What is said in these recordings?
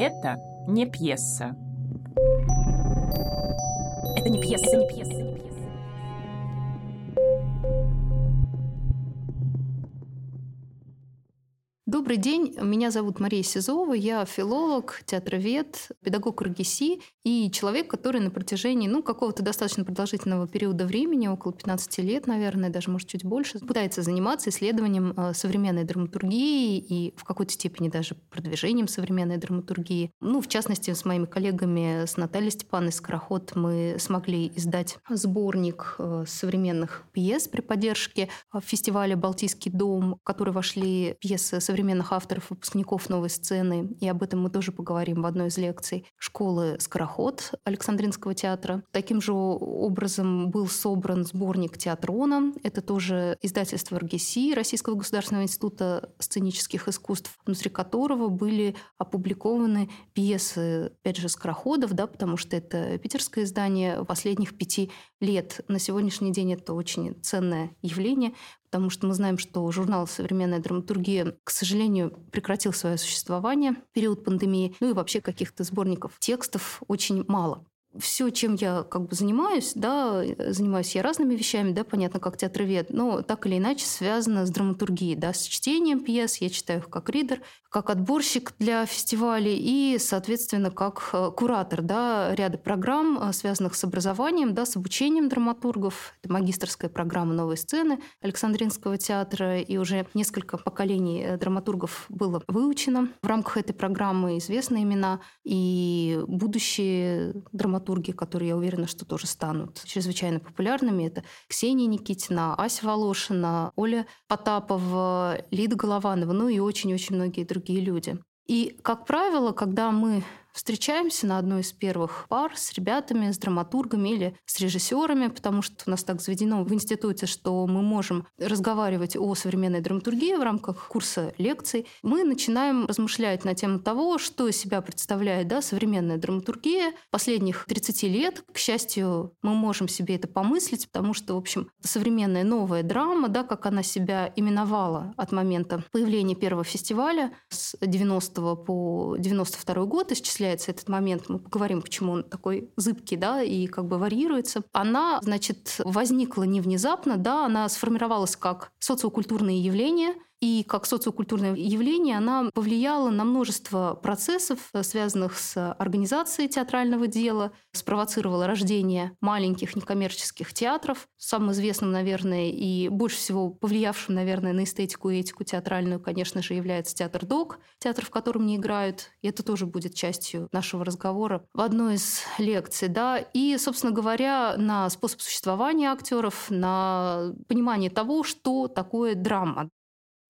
Это не пьеса. Это не пьеса, не пьеса. Добрый день, меня зовут Мария Сизова, я филолог, театровед, педагог РГСИ и человек, который на протяжении ну, какого-то достаточно продолжительного периода времени, около 15 лет, наверное, даже, может, чуть больше, пытается заниматься исследованием э, современной драматургии и в какой-то степени даже продвижением современной драматургии. Ну, в частности, с моими коллегами, с Натальей Степановной Скороход мы смогли издать сборник э, современных пьес при поддержке э, фестиваля «Балтийский дом», в который вошли пьесы современных современных авторов, выпускников новой сцены, и об этом мы тоже поговорим в одной из лекций, школы «Скороход» Александринского театра. Таким же образом был собран сборник «Театрона». Это тоже издательство РГСИ, Российского государственного института сценических искусств, внутри которого были опубликованы пьесы, опять же, «Скороходов», да, потому что это питерское издание последних пяти лет. На сегодняшний день это очень ценное явление, потому что мы знаем, что журнал «Современная драматургия», к сожалению, прекратил свое существование в период пандемии, ну и вообще каких-то сборников текстов очень мало все, чем я как бы занимаюсь, да, занимаюсь я разными вещами, да, понятно, как театровед, но так или иначе связано с драматургией, да, с чтением пьес, я читаю их как ридер, как отборщик для фестивалей и, соответственно, как э, куратор, да, ряда программ, э, связанных с образованием, да, с обучением драматургов. Это магистрская программа «Новой сцены» Александринского театра, и уже несколько поколений э, драматургов было выучено. В рамках этой программы известны имена и будущие драматурги драматурги, которые, я уверена, что тоже станут чрезвычайно популярными. Это Ксения Никитина, Ася Волошина, Оля Потапова, Лида Голованова, ну и очень-очень многие другие люди. И, как правило, когда мы встречаемся на одной из первых пар с ребятами, с драматургами или с режиссерами, потому что у нас так заведено в институте, что мы можем разговаривать о современной драматургии в рамках курса лекций. Мы начинаем размышлять на тему того, что из себя представляет да, современная драматургия последних 30 лет. К счастью, мы можем себе это помыслить, потому что, в общем, современная новая драма, да, как она себя именовала от момента появления первого фестиваля с 90 по 92 год, исчисляя осуществляется этот момент, мы поговорим, почему он такой зыбкий, да, и как бы варьируется, она, значит, возникла не внезапно, да, она сформировалась как социокультурное явление – и как социокультурное явление она повлияла на множество процессов, э, связанных с организацией театрального дела, спровоцировала рождение маленьких некоммерческих театров. Самым известным, наверное, и больше всего повлиявшим, наверное, на эстетику и этику театральную, конечно же, является театр ДОК, театр, в котором не играют. И это тоже будет частью нашего разговора в одной из лекций. Да? И, собственно говоря, на способ существования актеров, на понимание того, что такое драма.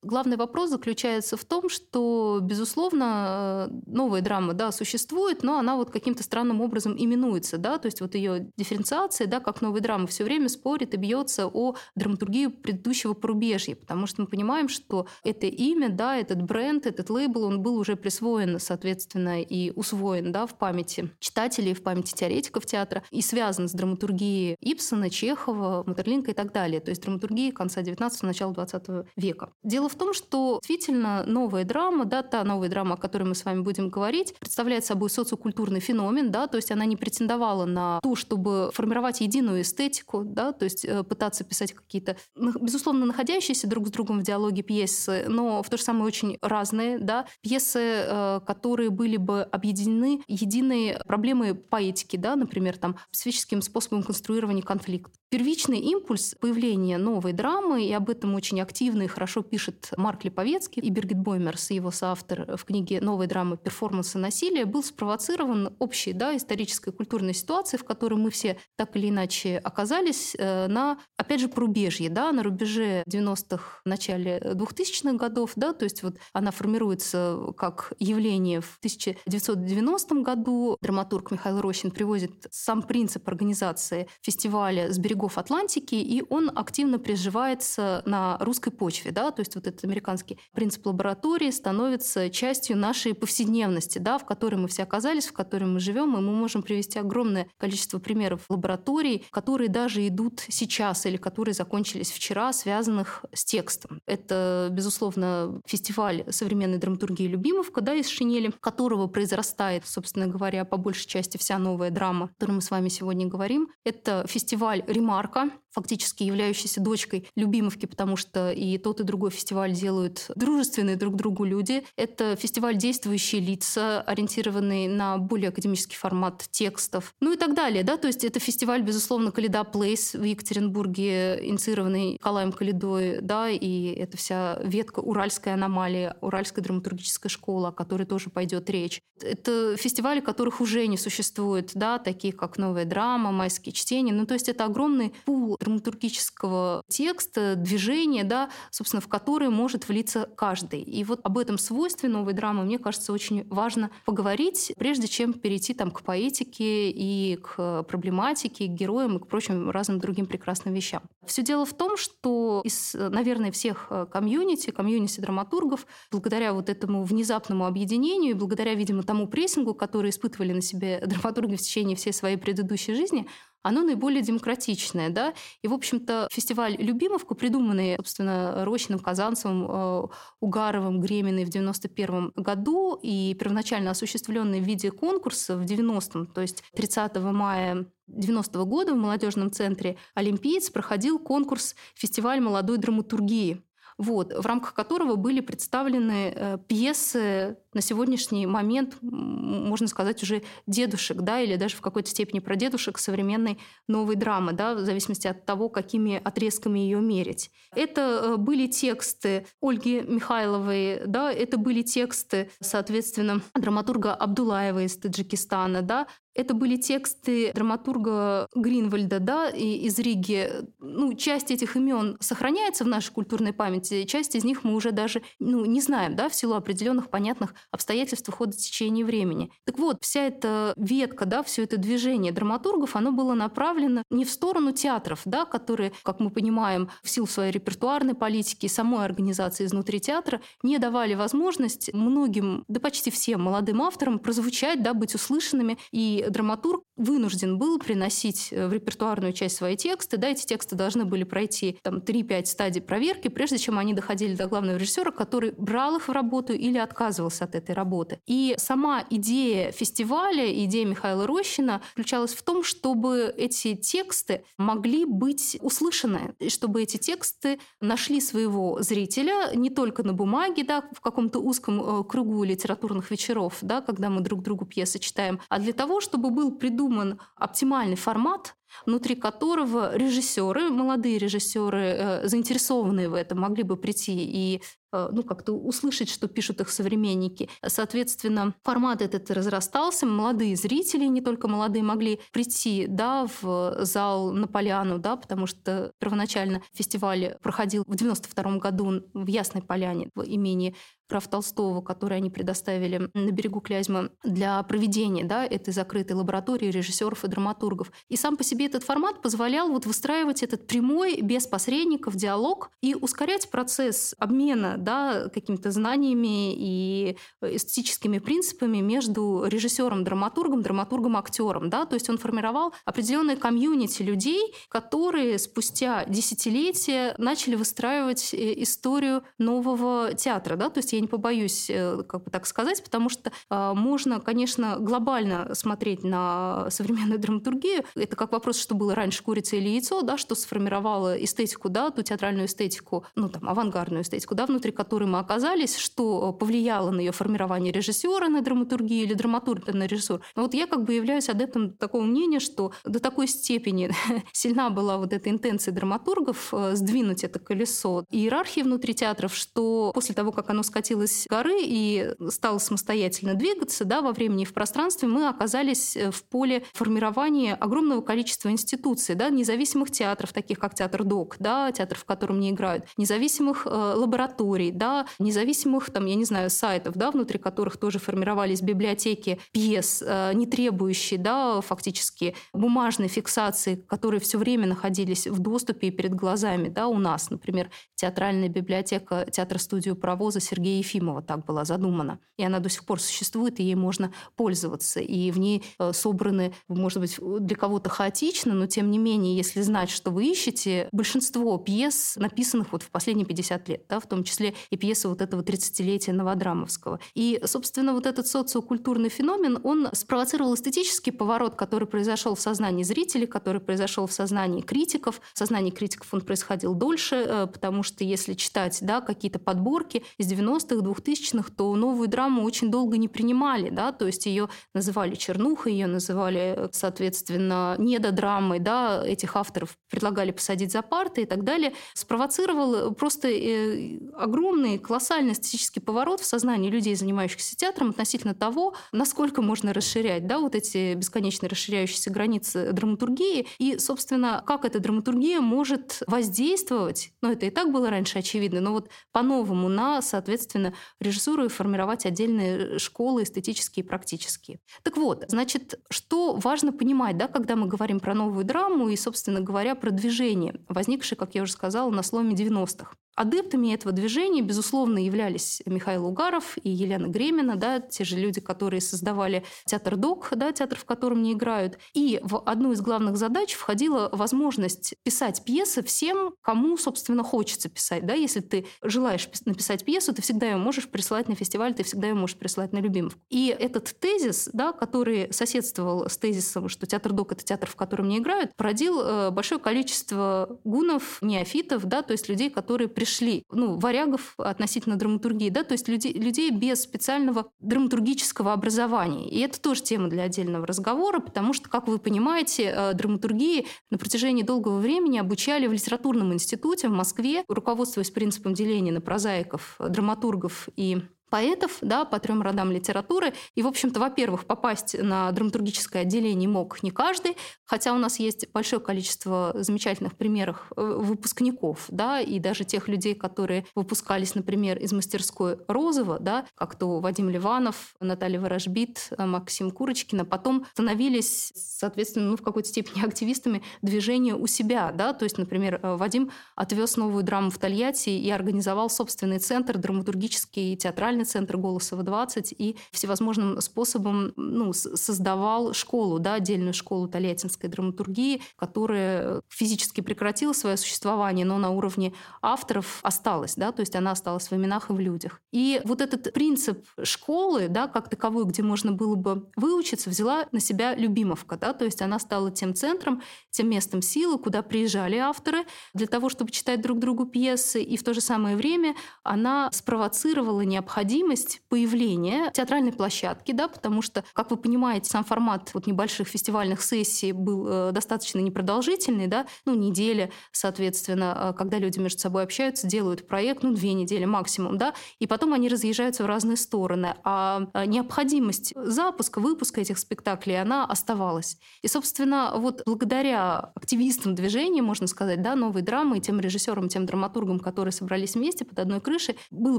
Главный вопрос заключается в том, что, безусловно, новая драма, да, существует, но она вот каким-то странным образом именуется, да, то есть вот ее дифференциация, да, как новая драма все время спорит и бьется о драматургии предыдущего порубежья, потому что мы понимаем, что это имя, да, этот бренд, этот лейбл, он был уже присвоен, соответственно, и усвоен, да, в памяти читателей, в памяти теоретиков театра и связан с драматургией Ипсона, Чехова, Матерлинка и так далее, то есть драматургии конца 19-го, начала 20 века. Дело в том, что действительно новая драма, да, та новая драма, о которой мы с вами будем говорить, представляет собой социокультурный феномен, да, то есть она не претендовала на то, чтобы формировать единую эстетику, да, то есть э, пытаться писать какие-то, безусловно, находящиеся друг с другом в диалоге пьесы, но в то же самое очень разные, да, пьесы, э, которые были бы объединены единой проблемой поэтики, да, например, там, специфическим способом конструирования конфликта. Первичный импульс появления новой драмы, и об этом очень активно и хорошо пишет Марк Липовецкий и Биргит Боймерс, его соавтор в книге «Новая драма. Перформанс и насилие», был спровоцирован общей да, исторической культурной ситуацией, в которой мы все так или иначе оказались э, на, опять же, порубежье, да, на рубеже 90-х, начале 2000-х годов, да, то есть вот она формируется как явление в 1990 году. Драматург Михаил Рощин привозит сам принцип организации фестиваля с берегов Атлантики, и он активно приживается на русской почве. Да? То есть вот этот американский принцип лаборатории становится частью нашей повседневности, да, в которой мы все оказались, в которой мы живем, и мы можем привести огромное количество примеров лабораторий, которые даже идут сейчас или которые закончились вчера, связанных с текстом. Это, безусловно, фестиваль современной драматургии «Любимовка», да, из Шинели, которого произрастает, собственно говоря, по большей части вся новая драма, о которой мы с вами сегодня говорим. Это фестиваль «Ремарка», фактически являющийся дочкой Любимовки, потому что и тот, и другой фестиваль делают дружественные друг другу люди. Это фестиваль «Действующие лица», ориентированный на более академический формат текстов, ну и так далее. Да? То есть это фестиваль, безусловно, «Каледа Плейс» в Екатеринбурге, инициированный Николаем Каледой, да, и это вся ветка уральской аномалии, уральской драматургической школы, о которой тоже пойдет речь. Это фестивали, которых уже не существует, да, такие как «Новая драма», «Майские чтения». Ну, то есть это огромный пул драматургического текста, движения, да, собственно, в который может влиться каждый. И вот об этом свойстве новой драмы, мне кажется, очень важно поговорить, прежде чем перейти там, к поэтике и к проблематике, к героям и к прочим разным другим прекрасным вещам. Все дело в том, что из, наверное, всех э, комьюнити, комьюнити драматургов, благодаря вот этому внезапному объединению и благодаря, видимо, тому прессингу, который испытывали на себе драматурги в течение всей своей предыдущей жизни, оно наиболее демократичное. Да? И, в общем-то, фестиваль «Любимовка», придуманный, собственно, Рощиным, Казанцевым, э, Угаровым, Греминой в 91 году и первоначально осуществленный в виде конкурса в 90-м, то есть 30 мая 90 -го года в молодежном центре «Олимпиец» проходил конкурс «Фестиваль молодой драматургии», вот, в рамках которого были представлены э, пьесы на сегодняшний момент, можно сказать, уже дедушек, да, или даже в какой-то степени про дедушек современной новой драмы, да, в зависимости от того, какими отрезками ее мерить. Это э, были тексты Ольги Михайловой, да, это были тексты, соответственно, драматурга Абдулаева из Таджикистана, да, это были тексты драматурга Гринвальда, да, и из Риги. Ну, часть этих имен сохраняется в нашей культурной памяти, часть из них мы уже даже ну, не знаем, да, в силу определенных понятных обстоятельств хода течения времени. Так вот, вся эта ветка, да, все это движение драматургов, оно было направлено не в сторону театров, да, которые, как мы понимаем, в силу своей репертуарной политики и самой организации изнутри театра не давали возможность многим, да почти всем молодым авторам прозвучать, да, быть услышанными и драматург вынужден был приносить э, в репертуарную часть свои тексты. Да, эти тексты должны были пройти там 3-5 стадий проверки, прежде чем они доходили до главного режиссера, который брал их в работу или отказывался от этой работы. И сама идея фестиваля, идея Михаила Рощина заключалась в том, чтобы эти тексты могли быть услышаны, и чтобы эти тексты нашли своего зрителя не только на бумаге, да, в каком-то узком э, кругу литературных вечеров, да, когда мы друг другу пьесы читаем, а для того, чтобы чтобы был придуман оптимальный формат, внутри которого режиссеры, молодые режиссеры, э, заинтересованные в этом, могли бы прийти и э, ну, как-то услышать, что пишут их современники. Соответственно, формат этот разрастался, молодые зрители, не только молодые, могли прийти да, в зал на Поляну, да, потому что первоначально фестиваль проходил в 92 году в Ясной Поляне, в имении прав Толстого, которые они предоставили на берегу Клязьмы для проведения да, этой закрытой лаборатории режиссеров и драматургов. И сам по себе этот формат позволял вот выстраивать этот прямой, без посредников, диалог и ускорять процесс обмена да, какими-то знаниями и эстетическими принципами между режиссером, драматургом, драматургом, актером. Да? То есть он формировал определенное комьюнити людей, которые спустя десятилетия начали выстраивать э, историю нового театра. Да? То есть я не побоюсь э, как бы так сказать, потому что а, можно, конечно, глобально смотреть на современную драматургию. Это как вопрос, что было раньше, курица или яйцо, да, что сформировало эстетику, да, ту театральную эстетику, ну там, авангардную эстетику, да, внутри которой мы оказались, что повлияло на ее формирование режиссера на драматургию или драматурга на режиссур. Но вот я как бы являюсь адептом такого мнения, что до такой степени сильна была вот эта интенция драматургов э, сдвинуть это колесо иерархии внутри театров, что после того, как оно скатилось скатилась с горы и стала самостоятельно двигаться да, во времени и в пространстве, мы оказались э, в поле формирования огромного количества институций, да, независимых театров, таких как театр ДОК, да, театр, в котором не играют, независимых э, лабораторий, да, независимых, там, я не знаю, сайтов, да, внутри которых тоже формировались библиотеки пьес, э, не требующие, да, фактически бумажной фиксации, которые все время находились в доступе и перед глазами, да, у нас, например, театральная библиотека театра-студию «Паровоза» Сергея Ефимова так была задумана. И она до сих пор существует, и ей можно пользоваться. И в ней э, собраны, может быть, для кого-то хаотично, но тем не менее, если знать, что вы ищете, большинство пьес, написанных вот в последние 50 лет, да, в том числе и пьесы вот этого 30-летия Новодрамовского. И, собственно, вот этот социокультурный феномен, он спровоцировал эстетический поворот, который произошел в сознании зрителей, который произошел в сознании критиков. В сознании критиков он происходил дольше, э, потому что если читать да, какие-то подборки из 90-х, 2000-х, то новую драму очень долго не принимали, да, то есть ее называли чернухой, ее называли, соответственно, недодрамой, да, этих авторов предлагали посадить за парты и так далее, спровоцировал просто э, огромный, колоссальный эстетический поворот в сознании людей, занимающихся театром, относительно того, насколько можно расширять, да, вот эти бесконечно расширяющиеся границы драматургии, и, собственно, как эта драматургия может воздействовать, ну, это и так было раньше очевидно, но вот по-новому на, соответственно, режиссуру и формировать отдельные школы эстетические и практические. Так вот, значит, что важно понимать, да, когда мы говорим про новую драму и, собственно говоря, про движение, возникшее, как я уже сказала, на сломе 90-х. Адептами этого движения, безусловно, являлись Михаил Угаров и Елена Гремина, да, те же люди, которые создавали театр ДОК, да, театр, в котором не играют. И в одну из главных задач входила возможность писать пьесы всем, кому, собственно, хочется писать. Да? Если ты желаешь написать пьесу, ты всегда ее можешь присылать на фестиваль, ты всегда ее можешь присылать на Любимовку. И этот тезис, да, который соседствовал с тезисом, что театр ДОК – это театр, в котором не играют, породил э, большое количество гунов, неофитов, да, то есть людей, которые пришли пришли, ну, варягов относительно драматургии, да, то есть людей, людей без специального драматургического образования. И это тоже тема для отдельного разговора, потому что, как вы понимаете, э, драматургии на протяжении долгого времени обучали в литературном институте в Москве, руководствуясь принципом деления на прозаиков, драматургов и поэтов да, по трем родам литературы. И, в общем-то, во-первых, попасть на драматургическое отделение мог не каждый, хотя у нас есть большое количество замечательных примеров э, выпускников, да, и даже тех людей, которые выпускались, например, из мастерской Розова, да, как то Вадим Ливанов, Наталья Ворожбит, Максим Курочкина, потом становились, соответственно, ну, в какой-то степени активистами движения у себя. Да? То есть, например, э, Вадим отвез новую драму в Тольятти и организовал собственный центр драматургический и театральный музыкальный центр «Голосово-20» и всевозможным способом ну, создавал школу, да, отдельную школу тольяттинской драматургии, которая физически прекратила свое существование, но на уровне авторов осталась, да, то есть она осталась в именах и в людях. И вот этот принцип школы, да, как таковой, где можно было бы выучиться, взяла на себя Любимовка, да, то есть она стала тем центром, тем местом силы, куда приезжали авторы для того, чтобы читать друг другу пьесы, и в то же самое время она спровоцировала необходимость необходимость появления театральной площадки, да, потому что, как вы понимаете, сам формат вот небольших фестивальных сессий был э, достаточно непродолжительный, да, ну, неделя, соответственно, э, когда люди между собой общаются, делают проект, ну, две недели максимум, да, и потом они разъезжаются в разные стороны. А э, необходимость запуска, выпуска этих спектаклей, она оставалась. И, собственно, вот благодаря активистам движения, можно сказать, да, новой драмы и тем режиссерам, тем драматургам, которые собрались вместе под одной крышей, было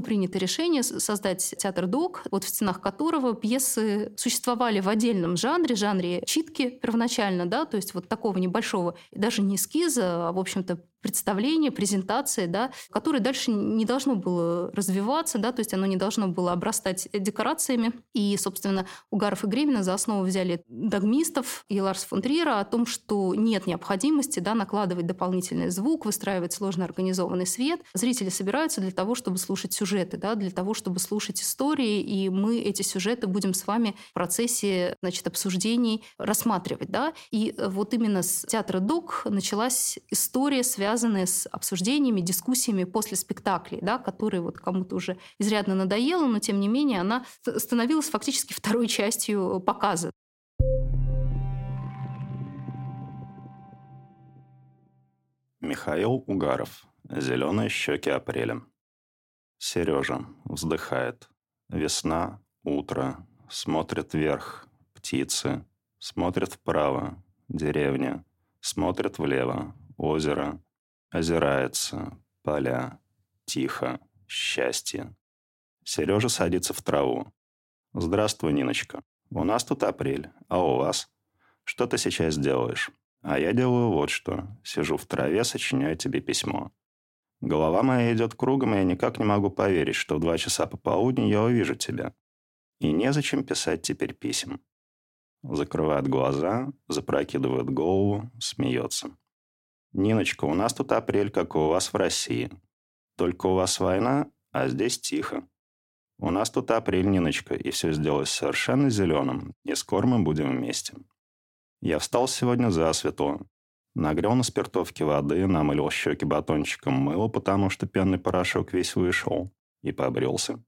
принято решение создать создать театр ДОК, вот в стенах которого пьесы существовали в отдельном жанре, жанре читки первоначально, да, то есть вот такого небольшого, даже не эскиза, а, в общем-то, представление, презентации, да, которое дальше не должно было развиваться, да, то есть оно не должно было обрастать декорациями. И, собственно, Угаров и Гремина за основу взяли догмистов и Ларс фон Триера о том, что нет необходимости да, накладывать дополнительный звук, выстраивать сложно организованный свет. Зрители собираются для того, чтобы слушать сюжеты, да, для того, чтобы слушать истории, и мы эти сюжеты будем с вами в процессе значит, обсуждений рассматривать. Да? И вот именно с театра ДОК началась история, связанная с обсуждениями, дискуссиями после спектаклей, да, которые вот кому-то уже изрядно надоело, но тем не менее она становилась фактически второй частью показа. Михаил Угаров. «Зеленые щеки апреля». Сережа вздыхает. Весна, утро, смотрит вверх, птицы, смотрит вправо, деревня, смотрит влево, озеро, озирается, поля, тихо, счастье. Сережа садится в траву. «Здравствуй, Ниночка. У нас тут апрель, а у вас? Что ты сейчас делаешь?» «А я делаю вот что. Сижу в траве, сочиняю тебе письмо. Голова моя идет кругом, и я никак не могу поверить, что в два часа пополудни я увижу тебя. И незачем писать теперь писем». Закрывает глаза, запрокидывает голову, смеется. «Ниночка, у нас тут апрель, как у вас в России. Только у вас война, а здесь тихо. У нас тут апрель, Ниночка, и все сделалось совершенно зеленым, и скоро мы будем вместе. Я встал сегодня засветло. Нагрел на спиртовке воды, намылил щеки батончиком мыла, потому что пенный порошок весь вышел, и побрился.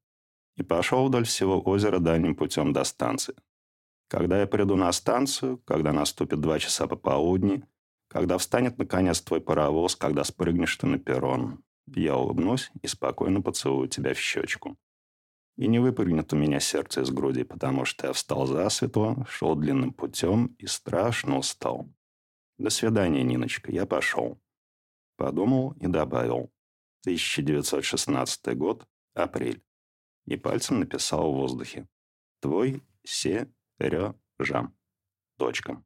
И пошел вдоль всего озера дальним путем до станции. Когда я приду на станцию, когда наступит два часа пополудни, когда встанет наконец твой паровоз, когда спрыгнешь ты на перрон, я улыбнусь и спокойно поцелую тебя в щечку. И не выпрыгнет у меня сердце из груди, потому что я встал засветло, шел длинным путем и страшно устал. До свидания, Ниночка, я пошел. Подумал и добавил. 1916 год, апрель. И пальцем написал в воздухе. Твой Сережа. Точка.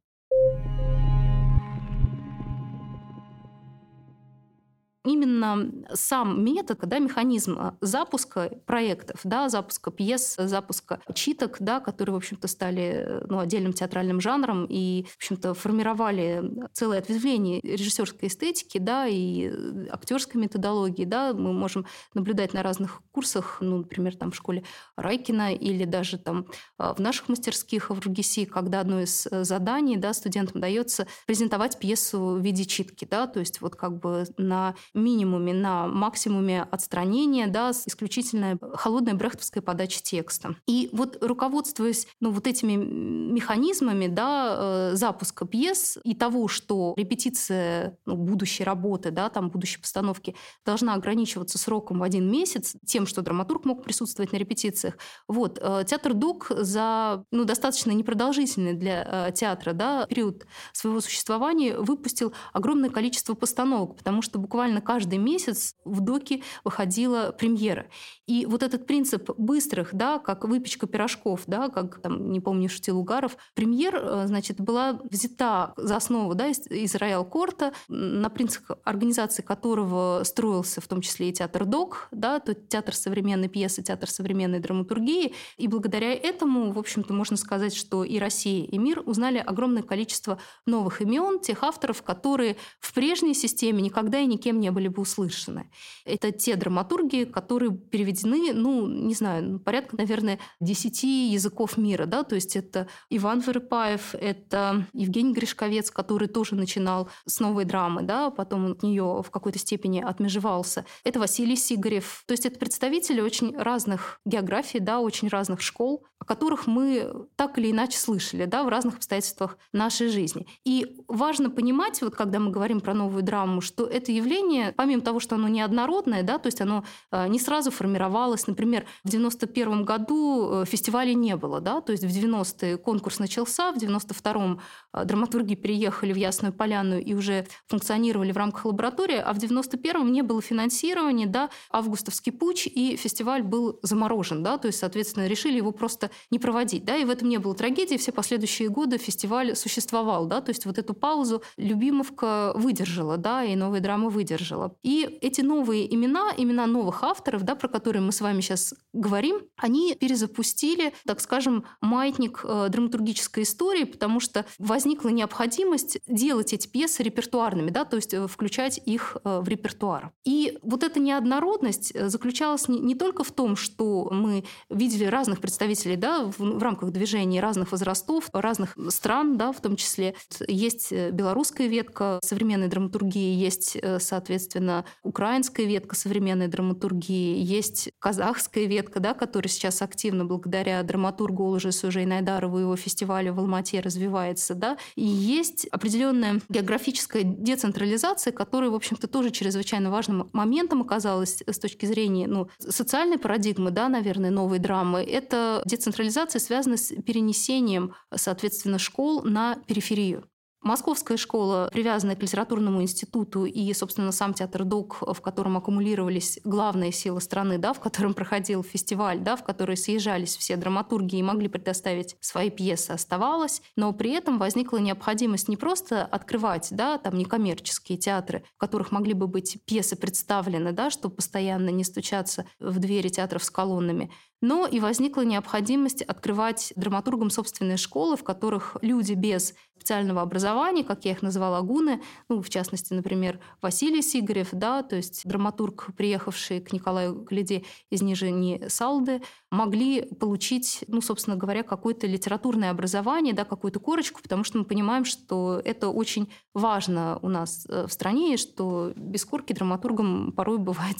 Именно сам метод, да, механизм а, запуска проектов, да, запуска пьес, запуска читок, да, которые, в общем-то, стали ну, отдельным театральным жанром и, в общем-то, формировали целое ответвление режиссерской эстетики, да, и актерской методологии, да, мы можем наблюдать на разных курсах, ну, например, там в школе Райкина или даже там в наших мастерских в РГСИ, когда одно из э, заданий, да, студентам дается презентовать пьесу в виде читки, да, то есть вот как бы на минимуме на максимуме отстранения, да, с исключительно холодной брехтовской подачей текста. И вот руководствуясь ну, вот этими механизмами да, э, запуска пьес и того, что репетиция ну, будущей работы, да, там, будущей постановки должна ограничиваться сроком в один месяц, тем, что драматург мог присутствовать на репетициях, вот, э, театр ДУК за ну, достаточно непродолжительный для э, театра да, период своего существования выпустил огромное количество постановок, потому что буквально каждый месяц в доке выходила премьера. И вот этот принцип быстрых, да, как выпечка пирожков, да, как, там, не помню, шутил Угаров, премьер, э, значит, была взята за основу да, из, из Роял Корта, на принцип организации которого строился в том числе и театр ДОК, да, то театр современной пьесы, театр современной драматургии. И благодаря этому, в общем-то, можно сказать, что и Россия, и мир узнали огромное количество новых имен, тех авторов, которые в прежней системе никогда и никем не были бы услышаны. Это те драматурги, которые переведены, ну, не знаю, порядка, наверное, десяти языков мира, да, то есть это Иван Вырыпаев, это Евгений Гришковец, который тоже начинал с новой драмы, да, потом от нее в какой-то степени отмежевался. Это Василий Сигарев. То есть это представители очень разных географий, да, очень разных школ, о которых мы так или иначе слышали, да, в разных обстоятельствах нашей жизни. И важно понимать, вот когда мы говорим про новую драму, что это явление помимо того, что оно неоднородное, да, то есть оно э, не сразу формировалось. Например, в 91 году э, фестиваля не было, да, то есть в 90-е конкурс начался, в 92-м э, драматурги переехали в Ясную Поляну и уже функционировали в рамках лаборатории, а в 91-м не было финансирования, да, августовский путь, и фестиваль был заморожен, да, то есть, соответственно, решили его просто не проводить, да, и в этом не было трагедии, все последующие годы фестиваль существовал, да, то есть вот эту паузу Любимовка выдержала, да, и новая драма выдержала выдержала. И эти новые имена, имена новых авторов, да, про которые мы с вами сейчас говорим, они перезапустили, так скажем, маятник э, драматургической истории, потому что возникла необходимость делать эти пьесы репертуарными, да, то есть э, включать их э, в репертуар. И вот эта неоднородность э, заключалась не, не только в том, что мы видели разных представителей да, в, в рамках движения разных возрастов, разных стран, да, в том числе. Есть белорусская ветка современной драматургии, есть, соответственно, соответственно, украинская ветка современной драматургии, есть казахская ветка, да, которая сейчас активно благодаря драматургу Олжесу Жейнайдарову и его фестивалю в Алмате развивается, да, и есть определенная географическая децентрализация, которая, в общем-то, тоже чрезвычайно важным моментом оказалась с точки зрения ну, социальной парадигмы, да, наверное, новой драмы. Это децентрализация связана с перенесением, соответственно, школ на периферию. Московская школа, привязанная к литературному институту, и, собственно, сам театр ДОК, в котором аккумулировались главные силы страны, да, в котором проходил фестиваль, да, в который съезжались все драматурги и могли предоставить свои пьесы, оставалась. Но при этом возникла необходимость не просто открывать да, там некоммерческие театры, в которых могли бы быть пьесы представлены, да, чтобы постоянно не стучаться в двери театров с колоннами, но и возникла необходимость открывать драматургам собственные школы, в которых люди без специального образования, как я их называла, гуны, ну, в частности, например, Василий Сигарев, да, то есть драматург, приехавший к Николаю Гляде из Нижней Салды, могли получить, ну, собственно говоря, какое-то литературное образование, да, какую-то корочку, потому что мы понимаем, что это очень важно у нас э, в стране, и что без корки драматургам порой бывает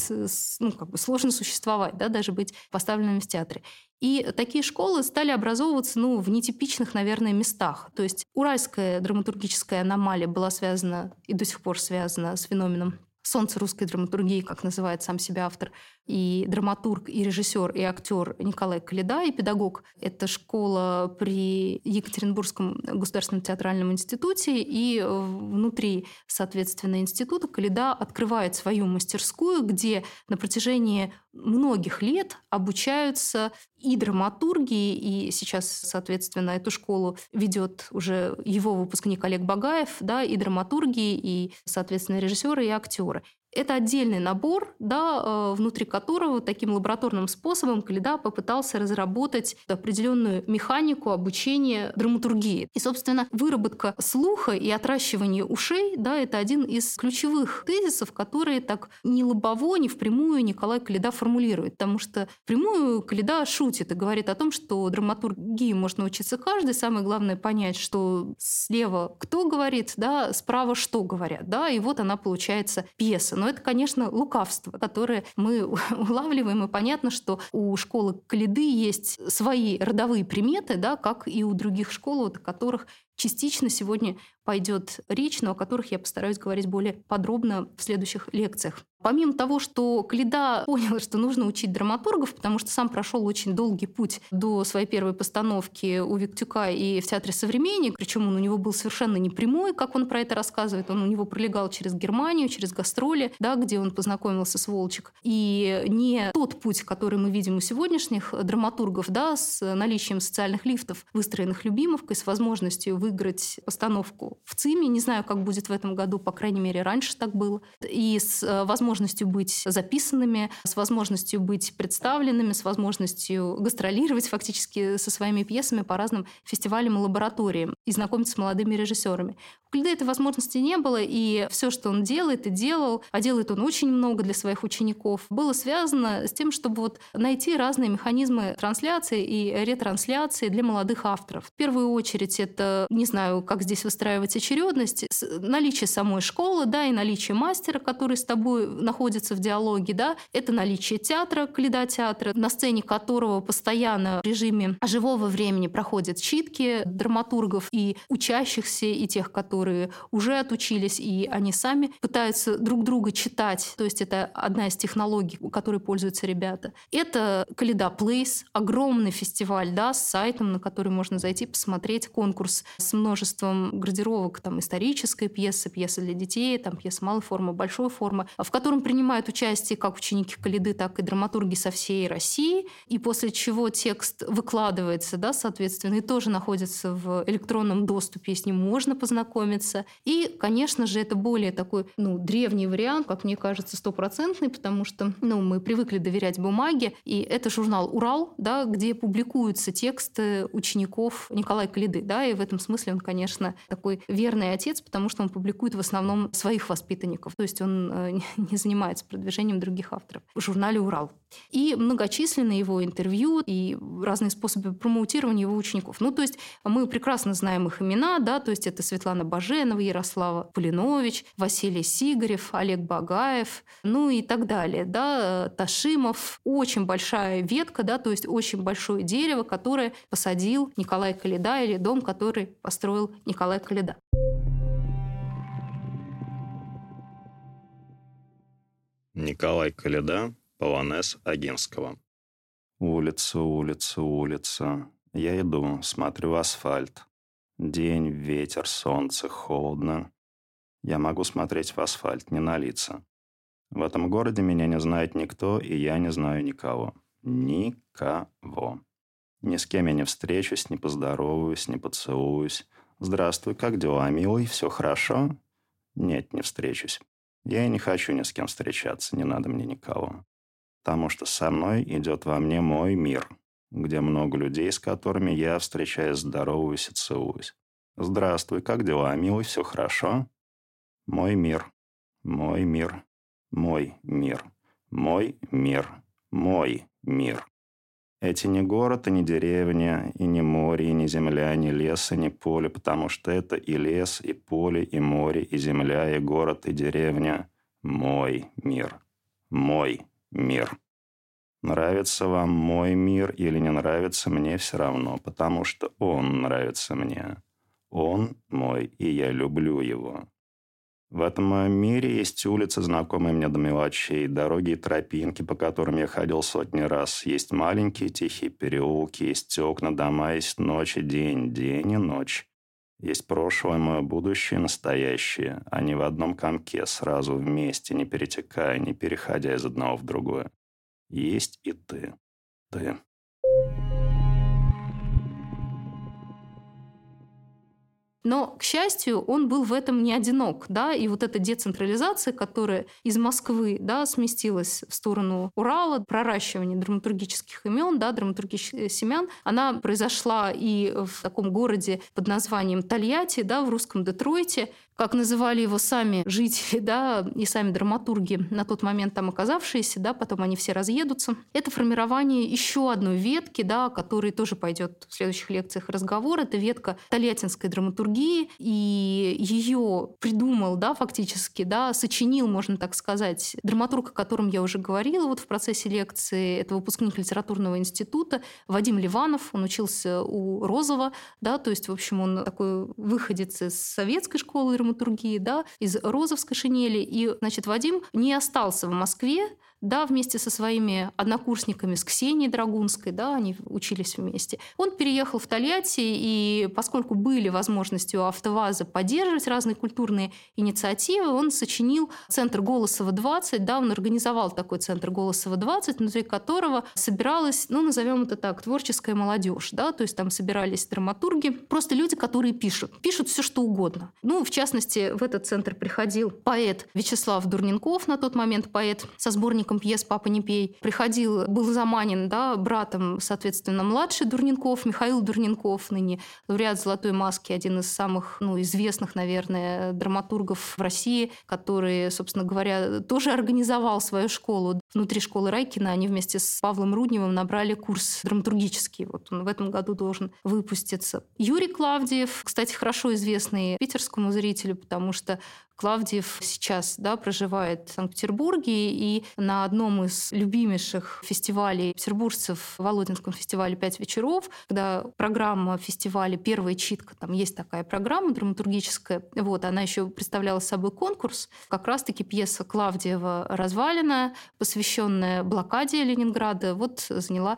ну, как бы сложно существовать, да, даже быть поставленными в театре. И такие школы стали образовываться ну, в нетипичных, наверное, местах. То есть уральская драматургическая аномалия была связана и до сих пор связана с феноменом солнце русской драматургии, как называет сам себя автор, и драматург, и режиссер, и актер Николай Калида, и педагог. Это школа при Екатеринбургском государственном театральном институте, и внутри, соответственно, института Калида открывает свою мастерскую, где на протяжении многих лет обучаются и драматургии, и сейчас, соответственно, эту школу ведет уже его выпускник Олег Багаев, да, и драматургии, и, соответственно, режиссеры и актеры. Это отдельный набор, да, э, внутри которого таким лабораторным способом Каледа попытался разработать определенную механику обучения драматургии. И, собственно, выработка слуха и отращивание ушей, да, это один из ключевых тезисов, которые так ни лобово, ни впрямую Николай Каледа формулирует. Потому что прямую Каледа шутит и говорит о том, что драматургии можно учиться каждый. Самое главное понять, что слева кто говорит, да, справа что говорят. Да, и вот она получается пьеса. Но это, конечно, лукавство, которое мы улавливаем, и понятно, что у школы Калиды есть свои родовые приметы, да, как и у других школ, о которых частично сегодня пойдет речь, но о которых я постараюсь говорить более подробно в следующих лекциях. Помимо того, что Кледа понял, что нужно учить драматургов, потому что сам прошел очень долгий путь до своей первой постановки у Виктюка и в Театре «Современник», причем он у него был совершенно непрямой, как он про это рассказывает. Он у него пролегал через Германию, через гастроли, да, где он познакомился с Волчек. И не тот путь, который мы видим у сегодняшних драматургов, да, с наличием социальных лифтов, выстроенных Любимовкой, с возможностью выиграть постановку в ЦИМе. Не знаю, как будет в этом году, по крайней мере, раньше так было. И с возможностью возможностью быть записанными, с возможностью быть представленными, с возможностью гастролировать фактически со своими пьесами по разным фестивалям и лабораториям и знакомиться с молодыми режиссерами. У Клида этой возможности не было, и все, что он делает и делал, а делает он очень много для своих учеников, было связано с тем, чтобы вот найти разные механизмы трансляции и ретрансляции для молодых авторов. В первую очередь это, не знаю, как здесь выстраивать очередность, наличие самой школы, да, и наличие мастера, который с тобой находится в диалоге, да, это наличие театра, Клида театра, на сцене которого постоянно в режиме живого времени проходят читки драматургов и учащихся, и тех, которые уже отучились, и они сами пытаются друг друга читать. То есть это одна из технологий, которой пользуются ребята. Это Каледа Плейс, огромный фестиваль да, с сайтом, на который можно зайти, посмотреть конкурс с множеством градировок, там исторической пьесы, пьесы для детей, там пьесы малой формы, большой формы, в котором принимают участие как ученики Каледы, так и драматурги со всей России, и после чего текст выкладывается, да, соответственно, и тоже находится в электронном доступе, с ним можно познакомиться, знакомиться. И, конечно же, это более такой ну, древний вариант, как мне кажется, стопроцентный, потому что ну, мы привыкли доверять бумаге. И это журнал «Урал», да, где публикуются тексты учеников Николая Калиды. Да, и в этом смысле он, конечно, такой верный отец, потому что он публикует в основном своих воспитанников. То есть он э, не не занимается продвижением других авторов в журнале «Урал». И многочисленные его интервью и разные способы промоутирования его учеников. Ну, то есть мы прекрасно знаем их имена, да, то есть это Светлана Баженова, Ярослава Полинович, Василий Сигарев, Олег Багаев, ну и так далее, да, Ташимов. Очень большая ветка, да, то есть очень большое дерево, которое посадил Николай Каледа или дом, который построил Николай Каледа. Николай Каледа, Полонез Агинского. Улица, улица, улица. Я иду, смотрю асфальт. День, ветер, солнце, холодно. Я могу смотреть в асфальт, не на лица. В этом городе меня не знает никто, и я не знаю никого. Никого. Ни с кем я не встречусь, не поздороваюсь, не поцелуюсь. «Здравствуй, как дела, милый? Все хорошо?» Нет, не встречусь. Я не хочу ни с кем встречаться, не надо мне никого. Потому что со мной идет во мне мой мир, где много людей, с которыми я встречаюсь, здороваюсь и целуюсь. «Здравствуй, как дела, милый? Все хорошо?» Мой мир. Мой мир. Мой мир. Мой мир. Мой мир. Эти не город, и не деревня, и не море, и не земля, ни лес, и не поле, потому что это и лес, и поле, и море, и земля, и город, и деревня. Мой мир. Мой мир. Нравится вам мой мир или не нравится, мне все равно, потому что он нравится мне. Он мой, и я люблю его. В этом мире есть улицы, знакомые мне до мелочей, дороги и тропинки, по которым я ходил сотни раз. Есть маленькие тихие переулки, есть окна, дома, есть ночь и день, день и ночь. Есть прошлое, мое будущее и настоящее. Они в одном комке, сразу вместе, не перетекая, не переходя из одного в другое. Есть и ты. Ты. Но, к счастью, он был в этом не одинок, да, и вот эта децентрализация, которая из Москвы, да, сместилась в сторону Урала, проращивание драматургических имен, да, драматургических семян, она произошла и в таком городе под названием Тольятти, да, в русском Детройте, как называли его сами жители, да, и сами драматурги, на тот момент там оказавшиеся, да, потом они все разъедутся. Это формирование еще одной ветки, да, о которой тоже пойдет в следующих лекциях разговор. Это ветка тольяттинской драматургии, и ее придумал, да, фактически, да, сочинил, можно так сказать, драматург, о котором я уже говорила вот в процессе лекции, это выпускник литературного института Вадим Ливанов, он учился у Розова, да, то есть, в общем, он такой выходец из советской школы драматургии, да, из Розовской шинели. И, значит, Вадим не остался в Москве, да, вместе со своими однокурсниками, с Ксенией Драгунской, да, они учились вместе. Он переехал в Тольятти, и поскольку были возможности у АвтоВАЗа поддерживать разные культурные инициативы, он сочинил Центр Голосова-20, да, он организовал такой Центр Голосова-20, внутри которого собиралась, ну, назовем это так, творческая молодежь, да, то есть там собирались драматурги, просто люди, которые пишут, пишут все что угодно. Ну, в частности, в этот центр приходил поэт Вячеслав Дурненков, на тот момент поэт со сборником художником пьес «Папа не пей». Приходил, был заманен да, братом, соответственно, младший Дурненков, Михаил Дурненков, ныне лауреат «Золотой маски», один из самых ну, известных, наверное, драматургов в России, который, собственно говоря, тоже организовал свою школу. Внутри школы Райкина они вместе с Павлом Рудневым набрали курс драматургический. Вот он в этом году должен выпуститься. Юрий Клавдиев, кстати, хорошо известный питерскому зрителю, потому что Клавдиев сейчас да, проживает в Санкт-Петербурге, и на одном из любимейших фестивалей петербуржцев, Володинском фестивале «Пять вечеров», когда программа фестиваля «Первая читка», там есть такая программа драматургическая, вот, она еще представляла собой конкурс, как раз-таки пьеса Клавдиева «Развалина», посвященная блокаде Ленинграда, вот заняла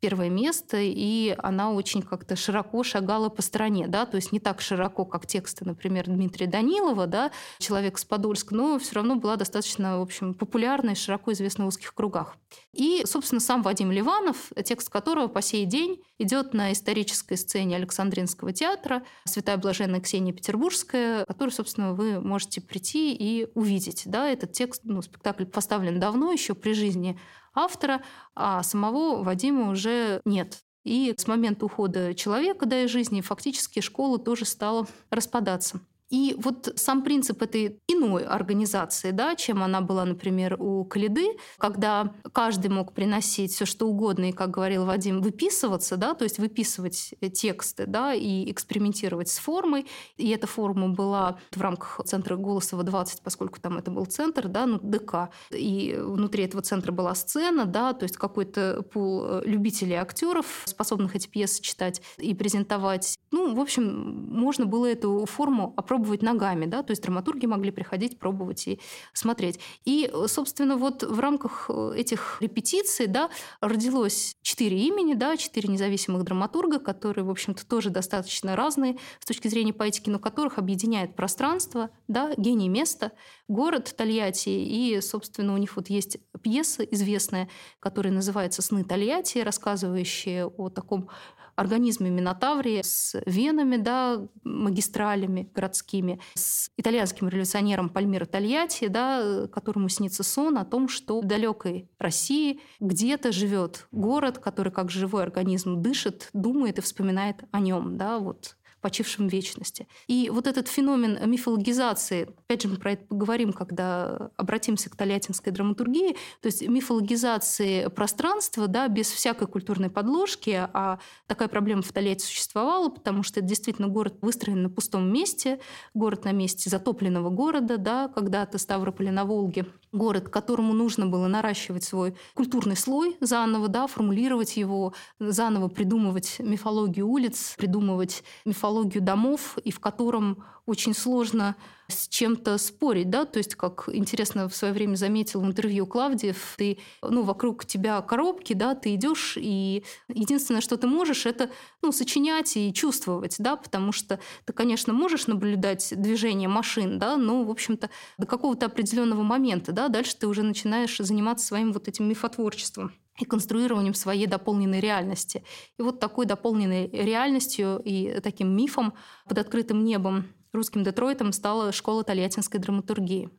первое место, и она очень как-то широко шагала по стране, да, то есть не так широко, как тексты, например, Дмитрия Данилова, да, «Человек с Подольска», но все равно была достаточно, в общем, популярной, широко известна в узких кругах. И, собственно, сам Вадим Ливанов, текст которого по сей день идет на исторической сцене Александринского театра «Святая Блаженная Ксения Петербургская», который, собственно, вы можете прийти и увидеть. Да, этот текст, ну, спектакль поставлен давно, еще при жизни автора, а самого Вадима уже нет. И с момента ухода человека да, из жизни фактически школа тоже стала распадаться. И вот сам принцип этой иной организации, да, чем она была, например, у Калиды, когда каждый мог приносить все что угодно и, как говорил Вадим, выписываться, да, то есть выписывать тексты, да, и экспериментировать с формой. И эта форма была в рамках центра Голосова 20, поскольку там это был центр, да, ну, ДК. И внутри этого центра была сцена, да, то есть какой-то пул э, любителей актеров, способных эти пьесы читать и презентовать. Ну, в общем, можно было эту форму опробовать ногами, да, то есть драматурги могли приходить, пробовать и смотреть. И, собственно, вот в рамках э, этих репетиций, да, родилось четыре имени, да, четыре независимых драматурга, которые, в общем-то, тоже достаточно разные с точки зрения поэтики, но которых объединяет пространство, да, гений места, город Тольятти, и, собственно, у них вот есть пьеса известная, которая называется «Сны Тольятти», рассказывающая о таком организме Минотаврии с венами, да, магистралями городскими, с итальянским революционером Пальмиро Тольятти, да, которому снится сон о том, что в далекой России где-то живет город, который как живой организм дышит, думает и вспоминает о нем. Да, вот почившим в вечности. И вот этот феномен мифологизации, опять же, мы про это поговорим, когда обратимся к толятинской драматургии, то есть мифологизации пространства, да, без всякой культурной подложки, а такая проблема в Тольятти существовала, потому что это действительно город выстроен на пустом месте, город на месте затопленного города, да, когда-то Ставрополя на Волге, город, которому нужно было наращивать свой культурный слой заново, да, формулировать его, заново придумывать мифологию улиц, придумывать мифологию типологию домов, и в котором очень сложно с чем-то спорить, да, то есть, как интересно в свое время заметил в интервью Клавдиев, ты, ну, вокруг тебя коробки, да, ты идешь, и единственное, что ты можешь, это, ну, сочинять и чувствовать, да, потому что ты, конечно, можешь наблюдать движение машин, да, но, в общем-то, до какого-то определенного момента, да, дальше ты уже начинаешь заниматься своим вот этим мифотворчеством и конструированием своей дополненной реальности. И вот такой дополненной реальностью и таким мифом под открытым небом русским Детройтом стала школа тольяттинской драматургии.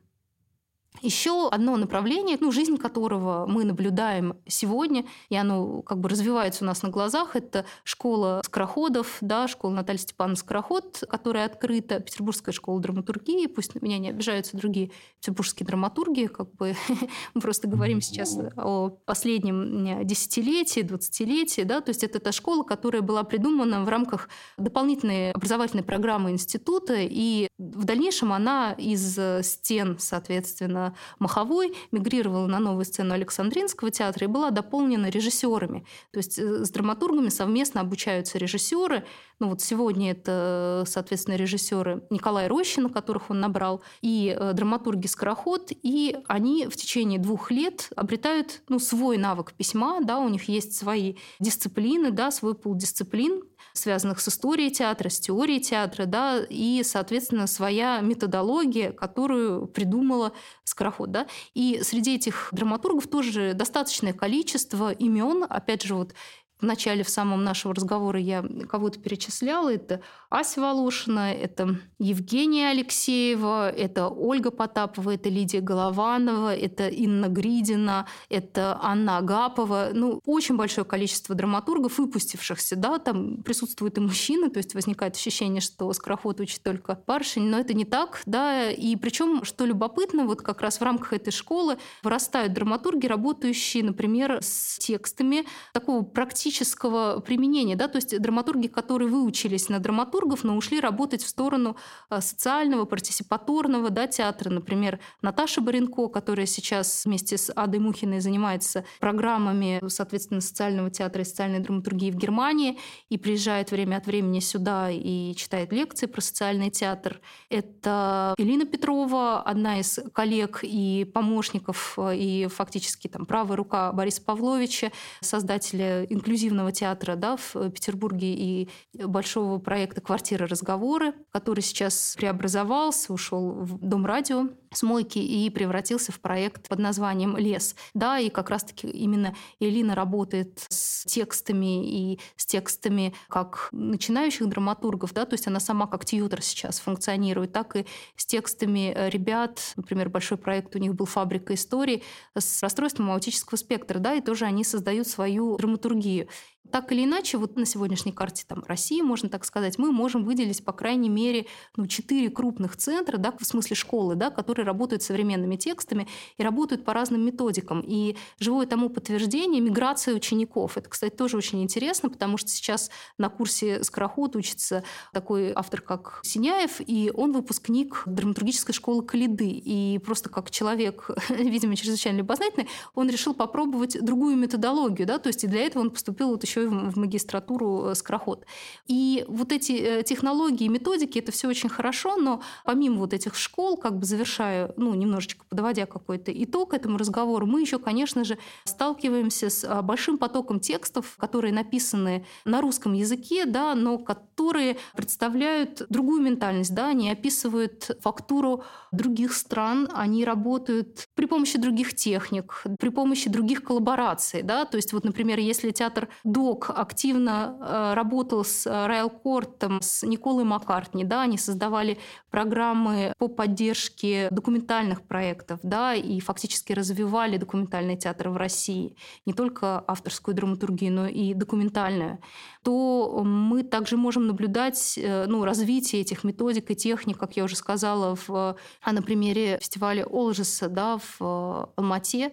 Еще одно направление, ну, жизнь которого мы наблюдаем сегодня, и оно как бы развивается у нас на глазах, это школа скороходов, да, школа Натальи Степановны Скороход, которая открыта, Петербургская школа драматургии, пусть на меня не обижаются другие петербургские драматурги, как бы мы просто говорим сейчас о последнем десятилетии, двадцатилетии, да, то есть это та школа, которая была придумана в рамках дополнительной образовательной программы института, и в дальнейшем она из стен, соответственно, Маховой, мигрировала на новую сцену Александринского театра и была дополнена режиссерами. То есть э, с драматургами совместно обучаются режиссеры. Ну вот сегодня это, соответственно, режиссеры Николай Рощина, которых он набрал, и э, драматурги «Скороход», и они в течение двух лет обретают ну, свой навык письма, да, у них есть свои дисциплины, да, свой пул дисциплин, связанных с историей театра, с теорией театра, да, и, соответственно, своя методология, которую придумала Скороход. Да. И среди этих драматургов тоже достаточное количество имен, опять же, вот в начале в самом нашего разговора я кого-то перечисляла. Это Ася Волошина, это Евгения Алексеева, это Ольга Потапова, это Лидия Голованова, это Инна Гридина, это Анна Агапова. Ну, очень большое количество драматургов, выпустившихся. Да, там присутствуют и мужчины, то есть возникает ощущение, что скороход учит только барышень, но это не так. Да, и причем, что любопытно, вот как раз в рамках этой школы вырастают драматурги, работающие, например, с текстами такого практически практического применения, да, то есть драматурги, которые выучились на драматургов, но ушли работать в сторону а, социального, партисипаторного да, театра. Например, Наташа Баренко, которая сейчас вместе с Адой Мухиной занимается программами, соответственно, социального театра и социальной драматургии в Германии и приезжает время от времени сюда и читает лекции про социальный театр. Это Элина Петрова, одна из коллег и помощников, и фактически там правая рука Бориса Павловича, создателя инклюзивного инклюзивного театра да, в э, Петербурге и большого проекта «Квартира разговоры», который сейчас преобразовался, ушел в Дом радио с мойки и превратился в проект под названием «Лес». Да, и как раз-таки именно Элина работает с текстами и с текстами как начинающих драматургов, да, то есть она сама как тьютер сейчас функционирует, так и с текстами э, ребят, например, большой проект у них был «Фабрика истории», с расстройством аутического спектра, да, и тоже они создают свою драматургию. Так или иначе, вот на сегодняшней карте там, России, можно так сказать, мы можем выделить, по крайней мере, ну, четыре крупных центра, да, в смысле школы, да, которые работают современными текстами и работают по разным методикам. И живое тому подтверждение – миграция учеников. Это, кстати, тоже очень интересно, потому что сейчас на курсе «Скороход» учится такой автор, как Синяев, и он выпускник драматургической школы Калиды. И просто как человек, видимо, чрезвычайно любознательный, он решил попробовать другую методологию, да, то есть и для этого он поступил вот и в магистратуру э, «Скороход». И вот эти э, технологии, методики, это все очень хорошо, но помимо вот этих школ, как бы завершая, ну, немножечко подводя какой-то итог этому разговору, мы еще, конечно же, сталкиваемся с а, большим потоком текстов, которые написаны на русском языке, да, но которые представляют другую ментальность, да, они описывают фактуру других стран, они работают при помощи других техник, при помощи других коллабораций, да, то есть вот, например, если театр ДОК активно э, работал с Райл Кортом, с Николой Маккартни, да, они создавали программы по поддержке документальных проектов, да, и фактически развивали документальный театр в России, не только авторскую драматургию, но и документальную, то мы также можем наблюдать э, ну, развитие этих методик и техник, как я уже сказала, в, а на примере фестиваля Олжеса да, в э, Алмате,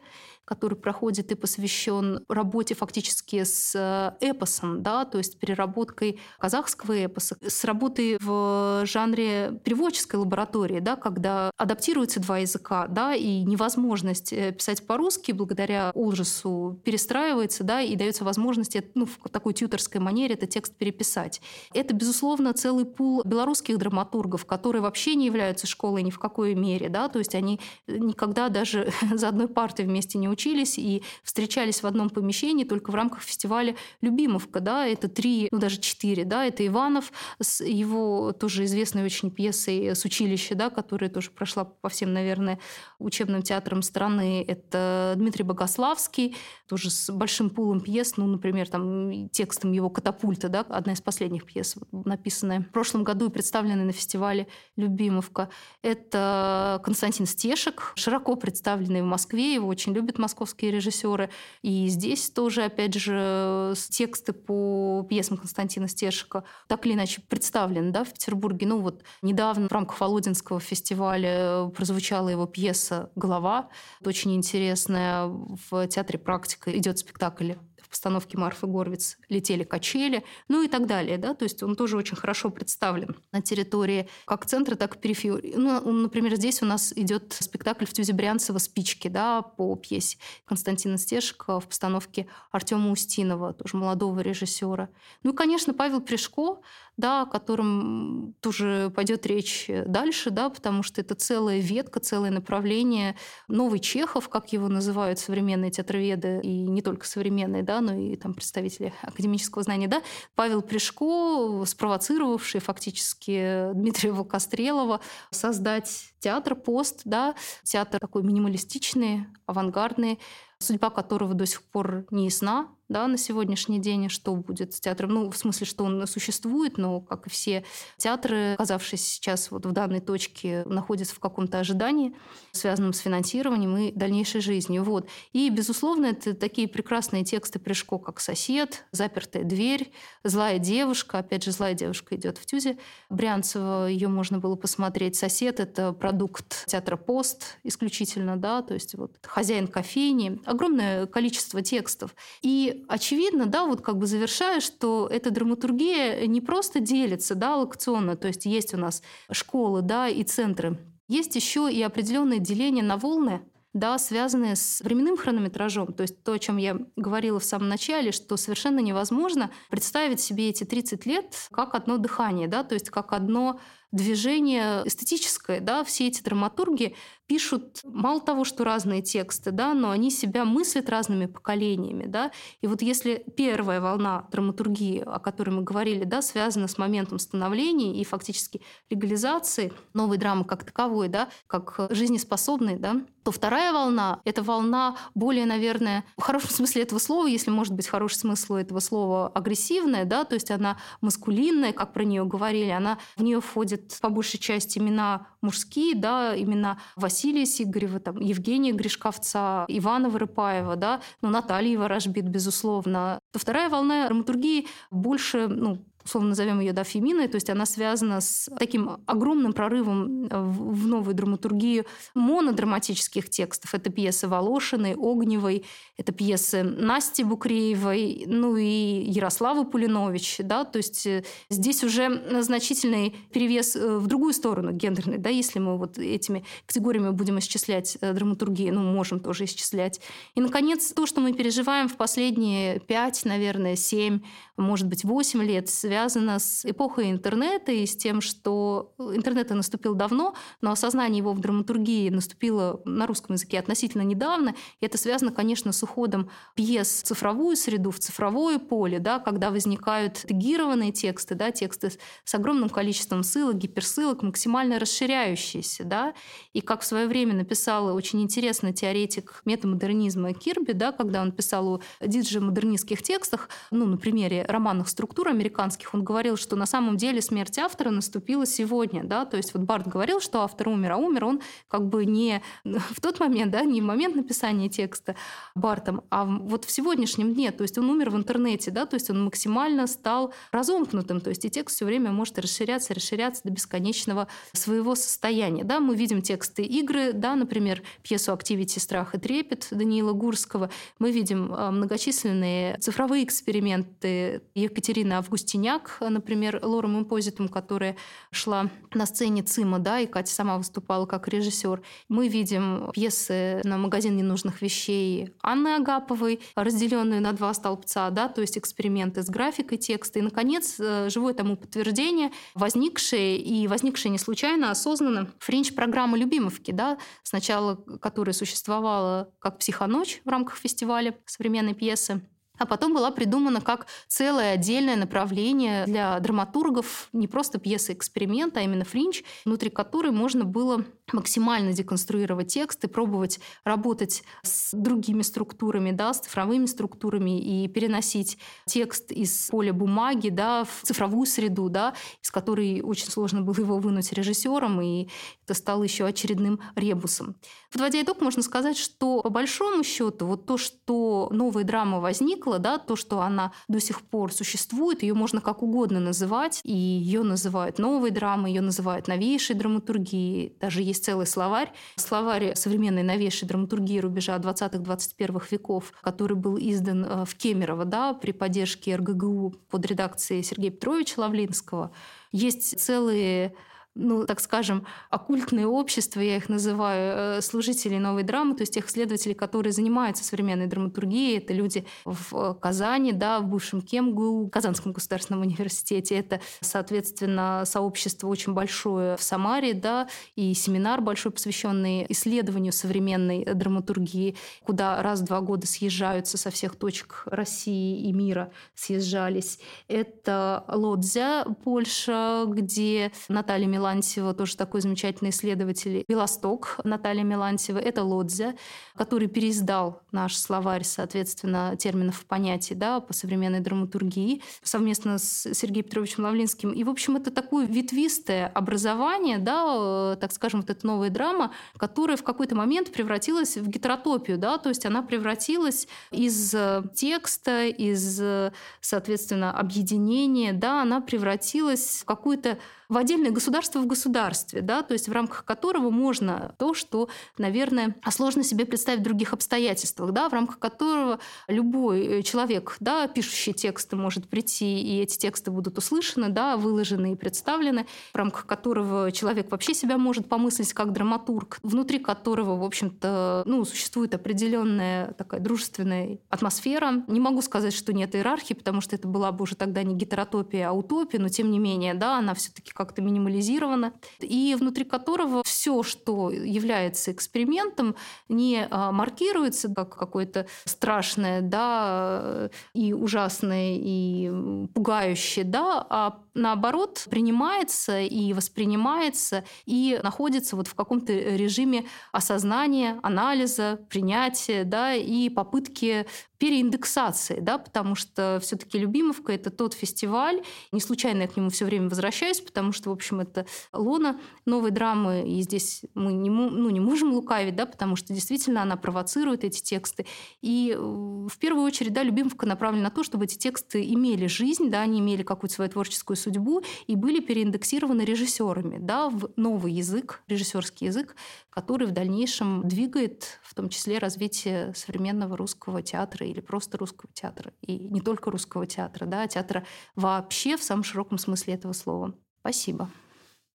который проходит и посвящен работе фактически с э, эпосом, да, то есть переработкой казахского эпоса, с работой в жанре переводческой лаборатории, да, когда адаптируются два языка, да, и невозможность э, писать по-русски благодаря ужасу перестраивается, да, и дается возможность ну, в такой тьюторской манере этот текст переписать. Это, безусловно, целый пул белорусских драматургов, которые вообще не являются школой ни в какой мере, да, то есть они никогда даже за одной партой вместе не учатся, учились и встречались в одном помещении только в рамках фестиваля «Любимовка». Да, это три, ну даже четыре. Да, это Иванов с его тоже известной очень пьесой «С училища», да, которая тоже прошла по всем, наверное, учебным театрам страны. Это Дмитрий Богославский, тоже с большим пулом пьес, ну, например, там текстом его «Катапульта», да, одна из последних пьес, написанная в прошлом году и представленная на фестивале «Любимовка». Это Константин Стешек, широко представленный в Москве, его очень любят московские режиссеры. И здесь тоже, опять же, тексты по пьесам Константина Стершика так или иначе представлены да, в Петербурге. Ну вот недавно в рамках Володинского фестиваля прозвучала его пьеса «Голова». Очень интересная. В театре «Практика» идет спектакль в постановке Марфы Горвиц летели качели, ну и так далее. Да? То есть он тоже очень хорошо представлен на территории как центра, так и периферии. Ну, например, здесь у нас идет спектакль в Тюзе Брянцева «Спички» да, по пьесе Константина Стешика в постановке Артема Устинова, тоже молодого режиссера. Ну и, конечно, Павел Пришко, да, о котором тоже пойдет речь дальше, да, потому что это целая ветка, целое направление. Новый Чехов, как его называют современные театроведы, и не только современные, да, но и там представители академического знания, да, Павел Пришко, спровоцировавший фактически Дмитрия Волкострелова создать театр пост, да, театр такой минималистичный, авангардный, судьба которого до сих пор не ясна, да, на сегодняшний день, что будет с театром. Ну, в смысле, что он существует, но, как и все театры, оказавшись сейчас вот в данной точке, находятся в каком-то ожидании, связанном с финансированием и дальнейшей жизнью. Вот. И, безусловно, это такие прекрасные тексты Пришко, как «Сосед», «Запертая дверь», «Злая девушка». Опять же, «Злая девушка» идет в Тюзе. Брянцева, ее можно было посмотреть. «Сосед» — это продукт театра «Пост» исключительно, да, то есть вот «Хозяин кофейни». Огромное количество текстов. И очевидно, да, вот как бы завершая, что эта драматургия не просто делится, да, локационно, то есть есть у нас школы, да, и центры. Есть еще и определенное деление на волны, да, связанные с временным хронометражом. То есть то, о чем я говорила в самом начале, что совершенно невозможно представить себе эти 30 лет как одно дыхание, да, то есть как одно движение эстетическое, да, все эти драматурги пишут мало того, что разные тексты, да, но они себя мыслят разными поколениями, да. И вот если первая волна драматургии, о которой мы говорили, да, связана с моментом становления и фактически легализации новой драмы как таковой, да, как жизнеспособной, да, то вторая волна — это волна более, наверное, в хорошем смысле этого слова, если может быть хороший смысл этого слова, агрессивная, да, то есть она маскулинная, как про нее говорили, она в нее входит по большей части имена мужские, да, имена Василия Сигарева, там, Евгения Гришковца, Ивана Вырыпаева, да, ну, Наталья Ворожбит, безусловно. То вторая волна драматургии больше, ну, условно назовем ее да, феминой, то есть она связана с таким огромным прорывом э, в новую драматургию монодраматических текстов. Это пьесы Волошиной, Огневой, это пьесы Насти Букреевой, ну и Ярославы Пулинович. Да? То есть э, здесь уже значительный перевес э, в другую сторону гендерный, да, если мы вот этими категориями будем исчислять драматургии, ну, можем тоже исчислять. И, наконец, то, что мы переживаем в последние пять, наверное, семь, может быть, восемь лет, связано с эпохой интернета и с тем, что интернет наступил давно, но осознание его в драматургии наступило на русском языке относительно недавно. И это связано, конечно, с уходом пьес в цифровую среду, в цифровое поле, да, когда возникают тегированные тексты, да, тексты с огромным количеством ссылок, гиперссылок, максимально расширяющиеся. Да, и как в свое время написал очень интересный теоретик метамодернизма Кирби, да, когда он писал о диджи-модернистских текстах, ну, на примере романных структур американских, он говорил, что на самом деле смерть автора наступила сегодня, да, то есть вот Барт говорил, что автор умер, а умер он как бы не в тот момент, да, не в момент написания текста Бартом, а вот в сегодняшнем дне, то есть он умер в интернете, да, то есть он максимально стал разомкнутым, то есть и текст все время может расширяться, расширяться до бесконечного своего состояния, да, мы видим тексты игры, да, например, пьесу «Активити. Страх и трепет» Даниила Гурского, мы видим а, многочисленные цифровые эксперименты Екатерины Августинян, Хижняк, например, Лора Мимпозитум, которая шла на сцене ЦИМа, да, и Катя сама выступала как режиссер. Мы видим пьесы на магазин ненужных вещей Анны Агаповой, разделенные на два столбца, да, то есть эксперименты с графикой текста. И, наконец, э, живое тому подтверждение, возникшее и возникшее не случайно, а осознанно френч-программа «Любимовки», да, сначала которая существовала как «Психоночь» в рамках фестиваля современной пьесы, а потом была придумана как целое отдельное направление для драматургов, не просто пьесы эксперимента, а именно фринч, внутри которой можно было максимально деконструировать текст и пробовать работать с другими структурами, да, с цифровыми структурами и переносить текст из поля бумаги да, в цифровую среду, да, из которой очень сложно было его вынуть режиссером, и это стало еще очередным ребусом. Подводя итог, можно сказать, что по большому счету вот то, что новая драма возникла, да, то, что она до сих пор существует, ее можно как угодно называть, и ее называют новой драмой, ее называют новейшей драматургией, даже есть целый словарь, словарь современной новейшей драматургии рубежа 20-21 веков, который был издан э, в Кемерово да, при поддержке РГГУ под редакцией Сергея Петровича Лавлинского. Есть целые ну, так скажем, оккультные общества, я их называю, э, служителей новой драмы, то есть тех исследователей, которые занимаются современной драматургией. Это люди в Казани, да, в бывшем КемГУ, Казанском государственном университете. Это, соответственно, сообщество очень большое в Самаре, да, и семинар большой, посвященный исследованию современной драматургии, куда раз в два года съезжаются со всех точек России и мира, съезжались. Это Лодзя, Польша, где Наталья Мелантьева, тоже такой замечательный исследователь, Белосток Наталья Мелантьева, это Лодзя, который переиздал наш словарь, соответственно, терминов и понятий да, по современной драматургии совместно с Сергеем Петровичем Лавлинским. И, в общем, это такое ветвистое образование, да, э, так скажем, вот эта новая драма, которая в какой-то момент превратилась в гетеротопию, да, то есть она превратилась из э, текста, из, э, соответственно, объединения, да, она превратилась в какую-то в отдельное государство в государстве, да, то есть в рамках которого можно то, что, наверное, сложно себе представить в других обстоятельствах, да, в рамках которого любой э, человек, да, пишущий тексты может прийти, и эти тексты будут услышаны, да, выложены и представлены, в рамках которого человек вообще себя может помыслить как драматург, внутри которого, в общем-то, ну, существует определенная такая дружественная атмосфера. Не могу сказать, что нет иерархии, потому что это была бы уже тогда не гетеротопия, а утопия, но тем не менее, да, она все-таки как-то минимализировано, и внутри которого все, что является экспериментом, не а, маркируется как какое-то страшное, да, и ужасное, и пугающее, да, а наоборот принимается и воспринимается и находится вот в каком-то режиме осознания, анализа, принятия, да, и попытки переиндексации, да, потому что все-таки Любимовка это тот фестиваль, не случайно я к нему все время возвращаюсь, потому что, в общем, это лона новой драмы, и здесь мы не, ну, не можем лукавить, да, потому что действительно она провоцирует эти тексты. И э, в первую очередь, да, Любимовка направлена на то, чтобы эти тексты имели жизнь, да, они имели какую-то свою творческую судьбу и были переиндексированы режиссерами, да, в новый язык, режиссерский язык, который в дальнейшем двигает в том числе развитие современного русского театра или просто русского театра. И не только русского театра, да, а театра вообще в самом широком смысле этого слова. Спасибо.